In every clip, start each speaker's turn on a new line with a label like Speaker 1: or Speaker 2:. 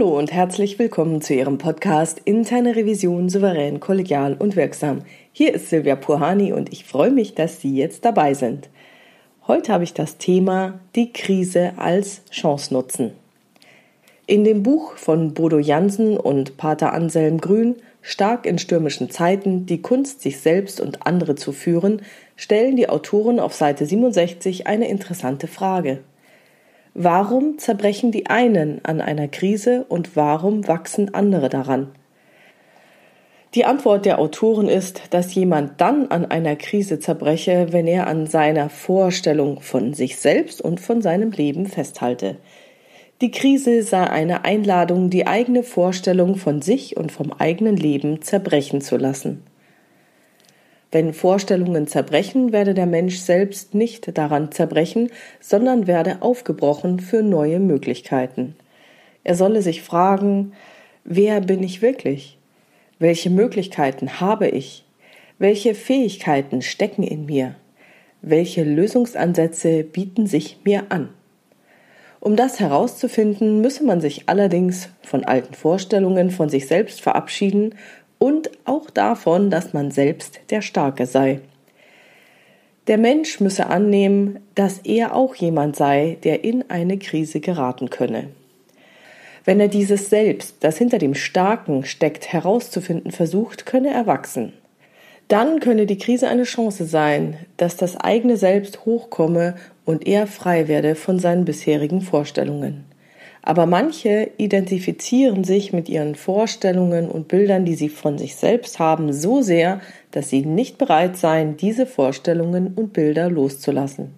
Speaker 1: Hallo und herzlich willkommen zu Ihrem Podcast Interne Revision souverän, kollegial und wirksam. Hier ist Silvia Puhani und ich freue mich, dass Sie jetzt dabei sind. Heute habe ich das Thema die Krise als Chance nutzen. In dem Buch von Bodo Jansen und Pater Anselm Grün Stark in stürmischen Zeiten, die Kunst, sich selbst und andere zu führen, stellen die Autoren auf Seite 67 eine interessante Frage. Warum zerbrechen die einen an einer Krise und warum wachsen andere daran? Die Antwort der Autoren ist, dass jemand dann an einer Krise zerbreche, wenn er an seiner Vorstellung von sich selbst und von seinem Leben festhalte. Die Krise sei eine Einladung, die eigene Vorstellung von sich und vom eigenen Leben zerbrechen zu lassen. Wenn Vorstellungen zerbrechen, werde der Mensch selbst nicht daran zerbrechen, sondern werde aufgebrochen für neue Möglichkeiten. Er solle sich fragen, wer bin ich wirklich? Welche Möglichkeiten habe ich? Welche Fähigkeiten stecken in mir? Welche Lösungsansätze bieten sich mir an? Um das herauszufinden, müsse man sich allerdings von alten Vorstellungen von sich selbst verabschieden und auch davon, dass man selbst der Starke sei. Der Mensch müsse annehmen, dass er auch jemand sei, der in eine Krise geraten könne. Wenn er dieses Selbst, das hinter dem Starken steckt, herauszufinden versucht, könne er wachsen. Dann könne die Krise eine Chance sein, dass das eigene Selbst hochkomme und er frei werde von seinen bisherigen Vorstellungen. Aber manche identifizieren sich mit ihren Vorstellungen und Bildern, die sie von sich selbst haben, so sehr, dass sie nicht bereit seien, diese Vorstellungen und Bilder loszulassen.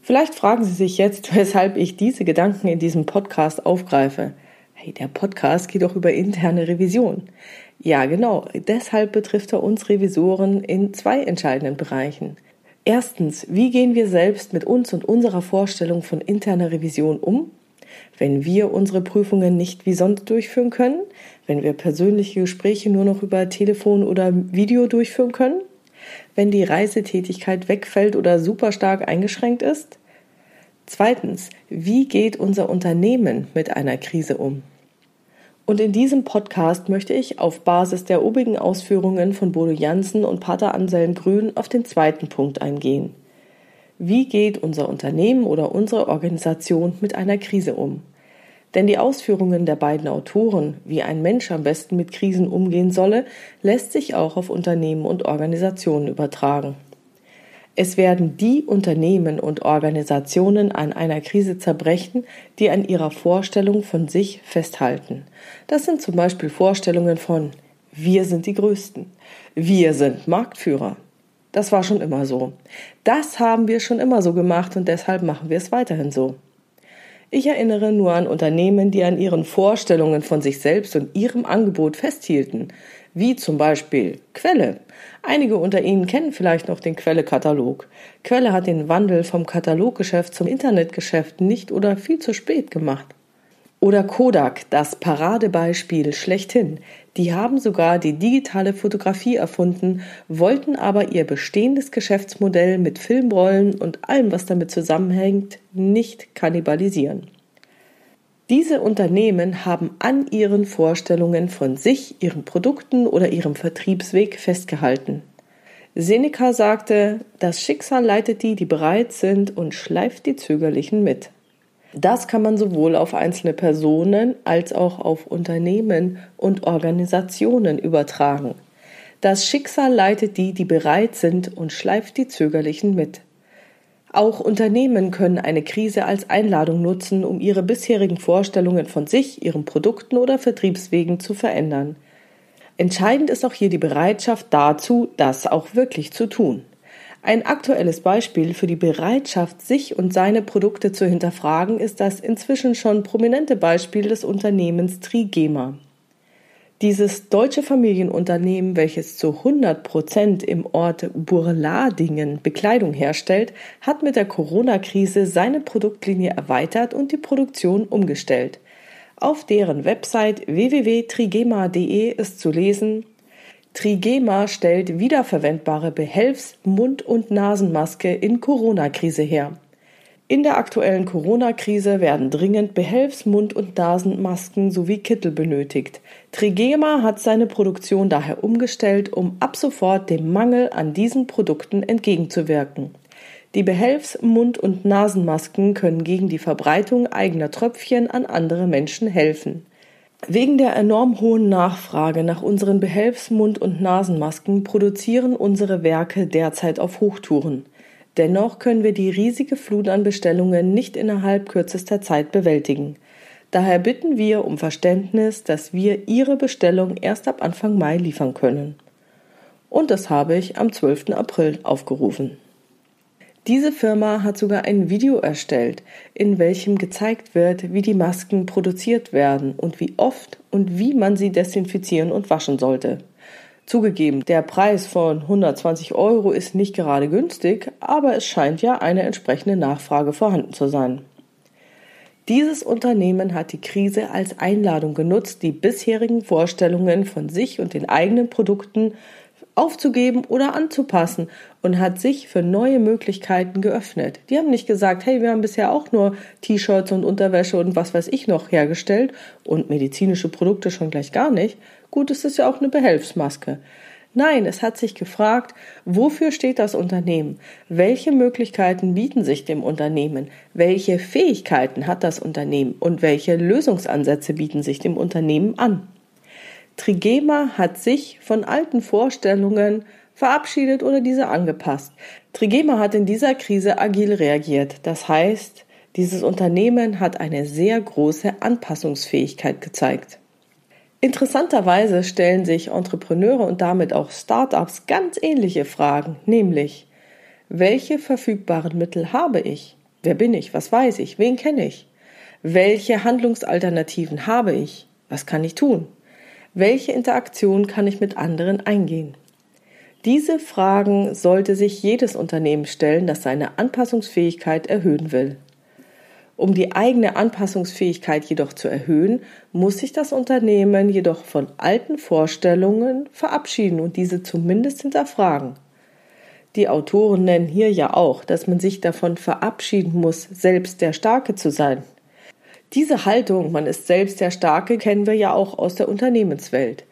Speaker 1: Vielleicht fragen Sie sich jetzt, weshalb ich diese Gedanken in diesem Podcast aufgreife. Hey, der Podcast geht doch über interne Revision. Ja, genau. Deshalb betrifft er uns Revisoren in zwei entscheidenden Bereichen. Erstens, wie gehen wir selbst mit uns und unserer Vorstellung von interner Revision um? Wenn wir unsere Prüfungen nicht wie sonst durchführen können, wenn wir persönliche Gespräche nur noch über Telefon oder Video durchführen können, wenn die Reisetätigkeit wegfällt oder super stark eingeschränkt ist. Zweitens, wie geht unser Unternehmen mit einer Krise um? Und in diesem Podcast möchte ich auf Basis der obigen Ausführungen von Bodo Jansen und Pater Anselm Grün auf den zweiten Punkt eingehen. Wie geht unser Unternehmen oder unsere Organisation mit einer Krise um? Denn die Ausführungen der beiden Autoren, wie ein Mensch am besten mit Krisen umgehen solle, lässt sich auch auf Unternehmen und Organisationen übertragen. Es werden die Unternehmen und Organisationen an einer Krise zerbrechen, die an ihrer Vorstellung von sich festhalten. Das sind zum Beispiel Vorstellungen von wir sind die Größten, wir sind Marktführer, das war schon immer so. Das haben wir schon immer so gemacht und deshalb machen wir es weiterhin so. Ich erinnere nur an Unternehmen, die an ihren Vorstellungen von sich selbst und ihrem Angebot festhielten, wie zum Beispiel Quelle. Einige unter Ihnen kennen vielleicht noch den Quelle-Katalog. Quelle hat den Wandel vom Kataloggeschäft zum Internetgeschäft nicht oder viel zu spät gemacht. Oder Kodak, das Paradebeispiel schlechthin. Die haben sogar die digitale Fotografie erfunden, wollten aber ihr bestehendes Geschäftsmodell mit Filmrollen und allem, was damit zusammenhängt, nicht kannibalisieren. Diese Unternehmen haben an ihren Vorstellungen von sich, ihren Produkten oder ihrem Vertriebsweg festgehalten. Seneca sagte, das Schicksal leitet die, die bereit sind und schleift die Zögerlichen mit. Das kann man sowohl auf einzelne Personen als auch auf Unternehmen und Organisationen übertragen. Das Schicksal leitet die, die bereit sind und schleift die Zögerlichen mit. Auch Unternehmen können eine Krise als Einladung nutzen, um ihre bisherigen Vorstellungen von sich, ihren Produkten oder Vertriebswegen zu verändern. Entscheidend ist auch hier die Bereitschaft dazu, das auch wirklich zu tun. Ein aktuelles Beispiel für die Bereitschaft, sich und seine Produkte zu hinterfragen, ist das inzwischen schon prominente Beispiel des Unternehmens Trigema. Dieses deutsche Familienunternehmen, welches zu 100 Prozent im Ort Burladingen Bekleidung herstellt, hat mit der Corona-Krise seine Produktlinie erweitert und die Produktion umgestellt. Auf deren Website www.trigema.de ist zu lesen, Trigema stellt wiederverwendbare Behelfs-, Mund- und Nasenmaske in Corona-Krise her. In der aktuellen Corona-Krise werden dringend Behelfs-, Mund- und Nasenmasken sowie Kittel benötigt. Trigema hat seine Produktion daher umgestellt, um ab sofort dem Mangel an diesen Produkten entgegenzuwirken. Die Behelfs-, Mund- und Nasenmasken können gegen die Verbreitung eigener Tröpfchen an andere Menschen helfen. Wegen der enorm hohen Nachfrage nach unseren Behelfs-, Mund- und Nasenmasken produzieren unsere Werke derzeit auf Hochtouren. Dennoch können wir die riesige Flut an Bestellungen nicht innerhalb kürzester Zeit bewältigen. Daher bitten wir um Verständnis, dass wir Ihre Bestellung erst ab Anfang Mai liefern können. Und das habe ich am 12. April aufgerufen. Diese Firma hat sogar ein Video erstellt, in welchem gezeigt wird, wie die Masken produziert werden und wie oft und wie man sie desinfizieren und waschen sollte. Zugegeben, der Preis von 120 Euro ist nicht gerade günstig, aber es scheint ja eine entsprechende Nachfrage vorhanden zu sein. Dieses Unternehmen hat die Krise als Einladung genutzt, die bisherigen Vorstellungen von sich und den eigenen Produkten aufzugeben oder anzupassen und hat sich für neue Möglichkeiten geöffnet. Die haben nicht gesagt, hey, wir haben bisher auch nur T-Shirts und Unterwäsche und was weiß ich noch hergestellt und medizinische Produkte schon gleich gar nicht. Gut, es ist ja auch eine Behelfsmaske. Nein, es hat sich gefragt, wofür steht das Unternehmen? Welche Möglichkeiten bieten sich dem Unternehmen? Welche Fähigkeiten hat das Unternehmen? Und welche Lösungsansätze bieten sich dem Unternehmen an? Trigema hat sich von alten Vorstellungen verabschiedet oder diese angepasst. Trigema hat in dieser Krise agil reagiert. Das heißt, dieses Unternehmen hat eine sehr große Anpassungsfähigkeit gezeigt. Interessanterweise stellen sich Entrepreneure und damit auch Startups ganz ähnliche Fragen, nämlich welche verfügbaren Mittel habe ich? Wer bin ich? Was weiß ich? Wen kenne ich? Welche Handlungsalternativen habe ich? Was kann ich tun? Welche Interaktion kann ich mit anderen eingehen? Diese Fragen sollte sich jedes Unternehmen stellen, das seine Anpassungsfähigkeit erhöhen will. Um die eigene Anpassungsfähigkeit jedoch zu erhöhen, muss sich das Unternehmen jedoch von alten Vorstellungen verabschieden und diese zumindest hinterfragen. Die Autoren nennen hier ja auch, dass man sich davon verabschieden muss, selbst der Starke zu sein. Diese Haltung, man ist selbst der Starke, kennen wir ja auch aus der Unternehmenswelt.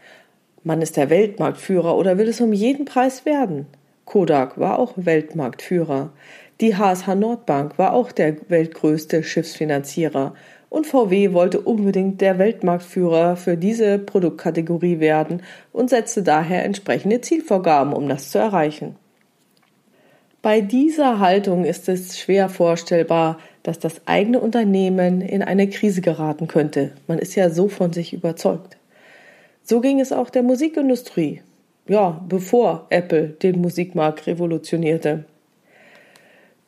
Speaker 1: Man ist der Weltmarktführer oder will es um jeden Preis werden. Kodak war auch Weltmarktführer. Die HSH Nordbank war auch der weltgrößte Schiffsfinanzierer. Und VW wollte unbedingt der Weltmarktführer für diese Produktkategorie werden und setzte daher entsprechende Zielvorgaben, um das zu erreichen. Bei dieser Haltung ist es schwer vorstellbar, dass das eigene Unternehmen in eine Krise geraten könnte. Man ist ja so von sich überzeugt. So ging es auch der Musikindustrie. Ja, bevor Apple den Musikmarkt revolutionierte.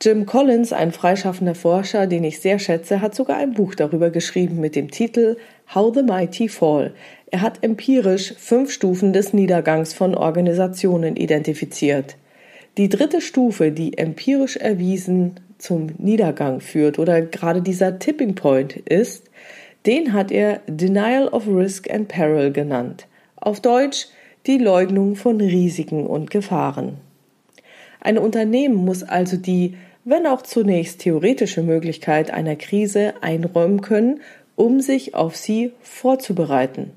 Speaker 1: Jim Collins, ein freischaffender Forscher, den ich sehr schätze, hat sogar ein Buch darüber geschrieben mit dem Titel How the Mighty Fall. Er hat empirisch fünf Stufen des Niedergangs von Organisationen identifiziert. Die dritte Stufe, die empirisch erwiesen zum Niedergang führt oder gerade dieser Tipping Point ist, den hat er Denial of Risk and Peril genannt. Auf Deutsch die Leugnung von Risiken und Gefahren. Ein Unternehmen muss also die, wenn auch zunächst theoretische Möglichkeit einer Krise einräumen können, um sich auf sie vorzubereiten.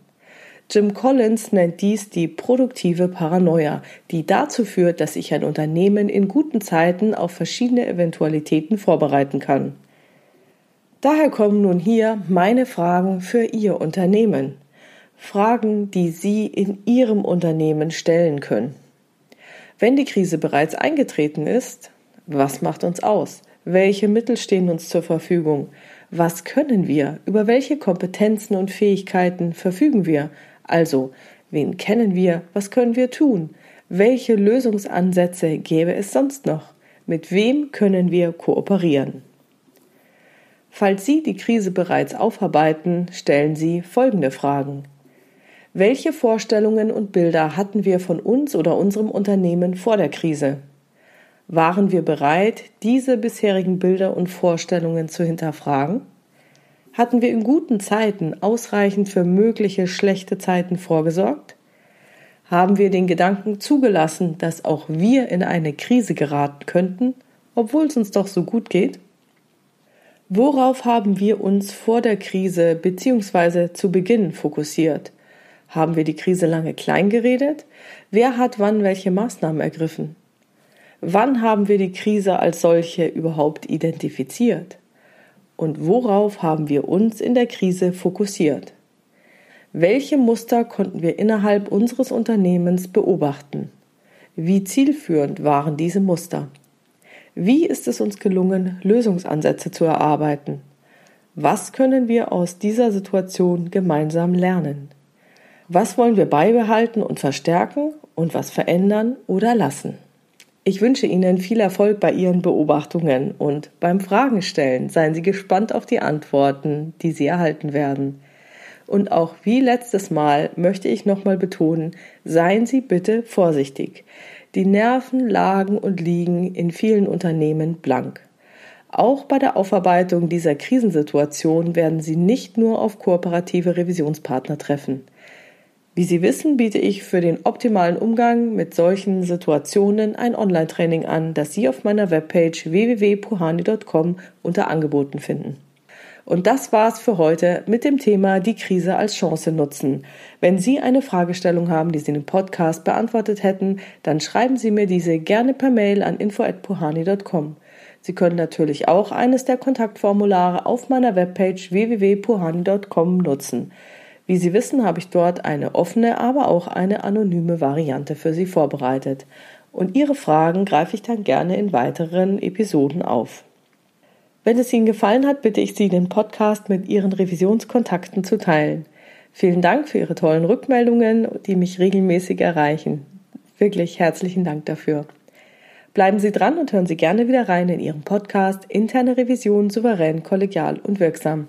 Speaker 1: Jim Collins nennt dies die produktive Paranoia, die dazu führt, dass sich ein Unternehmen in guten Zeiten auf verschiedene Eventualitäten vorbereiten kann. Daher kommen nun hier meine Fragen für Ihr Unternehmen. Fragen, die Sie in Ihrem Unternehmen stellen können. Wenn die Krise bereits eingetreten ist, was macht uns aus? Welche Mittel stehen uns zur Verfügung? Was können wir? Über welche Kompetenzen und Fähigkeiten verfügen wir? Also, wen kennen wir? Was können wir tun? Welche Lösungsansätze gäbe es sonst noch? Mit wem können wir kooperieren? Falls Sie die Krise bereits aufarbeiten, stellen Sie folgende Fragen. Welche Vorstellungen und Bilder hatten wir von uns oder unserem Unternehmen vor der Krise? Waren wir bereit, diese bisherigen Bilder und Vorstellungen zu hinterfragen? Hatten wir in guten Zeiten ausreichend für mögliche schlechte Zeiten vorgesorgt? Haben wir den Gedanken zugelassen, dass auch wir in eine Krise geraten könnten, obwohl es uns doch so gut geht? Worauf haben wir uns vor der Krise bzw. zu Beginn fokussiert? Haben wir die Krise lange klein geredet? Wer hat wann welche Maßnahmen ergriffen? Wann haben wir die Krise als solche überhaupt identifiziert? Und worauf haben wir uns in der Krise fokussiert? Welche Muster konnten wir innerhalb unseres Unternehmens beobachten? Wie zielführend waren diese Muster? Wie ist es uns gelungen, Lösungsansätze zu erarbeiten? Was können wir aus dieser Situation gemeinsam lernen? Was wollen wir beibehalten und verstärken und was verändern oder lassen? Ich wünsche Ihnen viel Erfolg bei Ihren Beobachtungen und beim Fragen stellen seien Sie gespannt auf die Antworten, die Sie erhalten werden. Und auch wie letztes Mal möchte ich nochmal betonen, seien Sie bitte vorsichtig. Die Nerven lagen und liegen in vielen Unternehmen blank. Auch bei der Aufarbeitung dieser Krisensituation werden Sie nicht nur auf kooperative Revisionspartner treffen. Wie Sie wissen, biete ich für den optimalen Umgang mit solchen Situationen ein Online-Training an, das Sie auf meiner Webpage www.puhani.com unter Angeboten finden. Und das war's für heute mit dem Thema die Krise als Chance nutzen. Wenn Sie eine Fragestellung haben, die Sie im Podcast beantwortet hätten, dann schreiben Sie mir diese gerne per Mail an info@puhani.com. Sie können natürlich auch eines der Kontaktformulare auf meiner Webpage www.puhani.com nutzen. Wie Sie wissen, habe ich dort eine offene, aber auch eine anonyme Variante für Sie vorbereitet. Und Ihre Fragen greife ich dann gerne in weiteren Episoden auf. Wenn es Ihnen gefallen hat, bitte ich Sie, den Podcast mit Ihren Revisionskontakten zu teilen. Vielen Dank für Ihre tollen Rückmeldungen, die mich regelmäßig erreichen. Wirklich herzlichen Dank dafür. Bleiben Sie dran und hören Sie gerne wieder rein in Ihren Podcast Interne Revision souverän, kollegial und wirksam.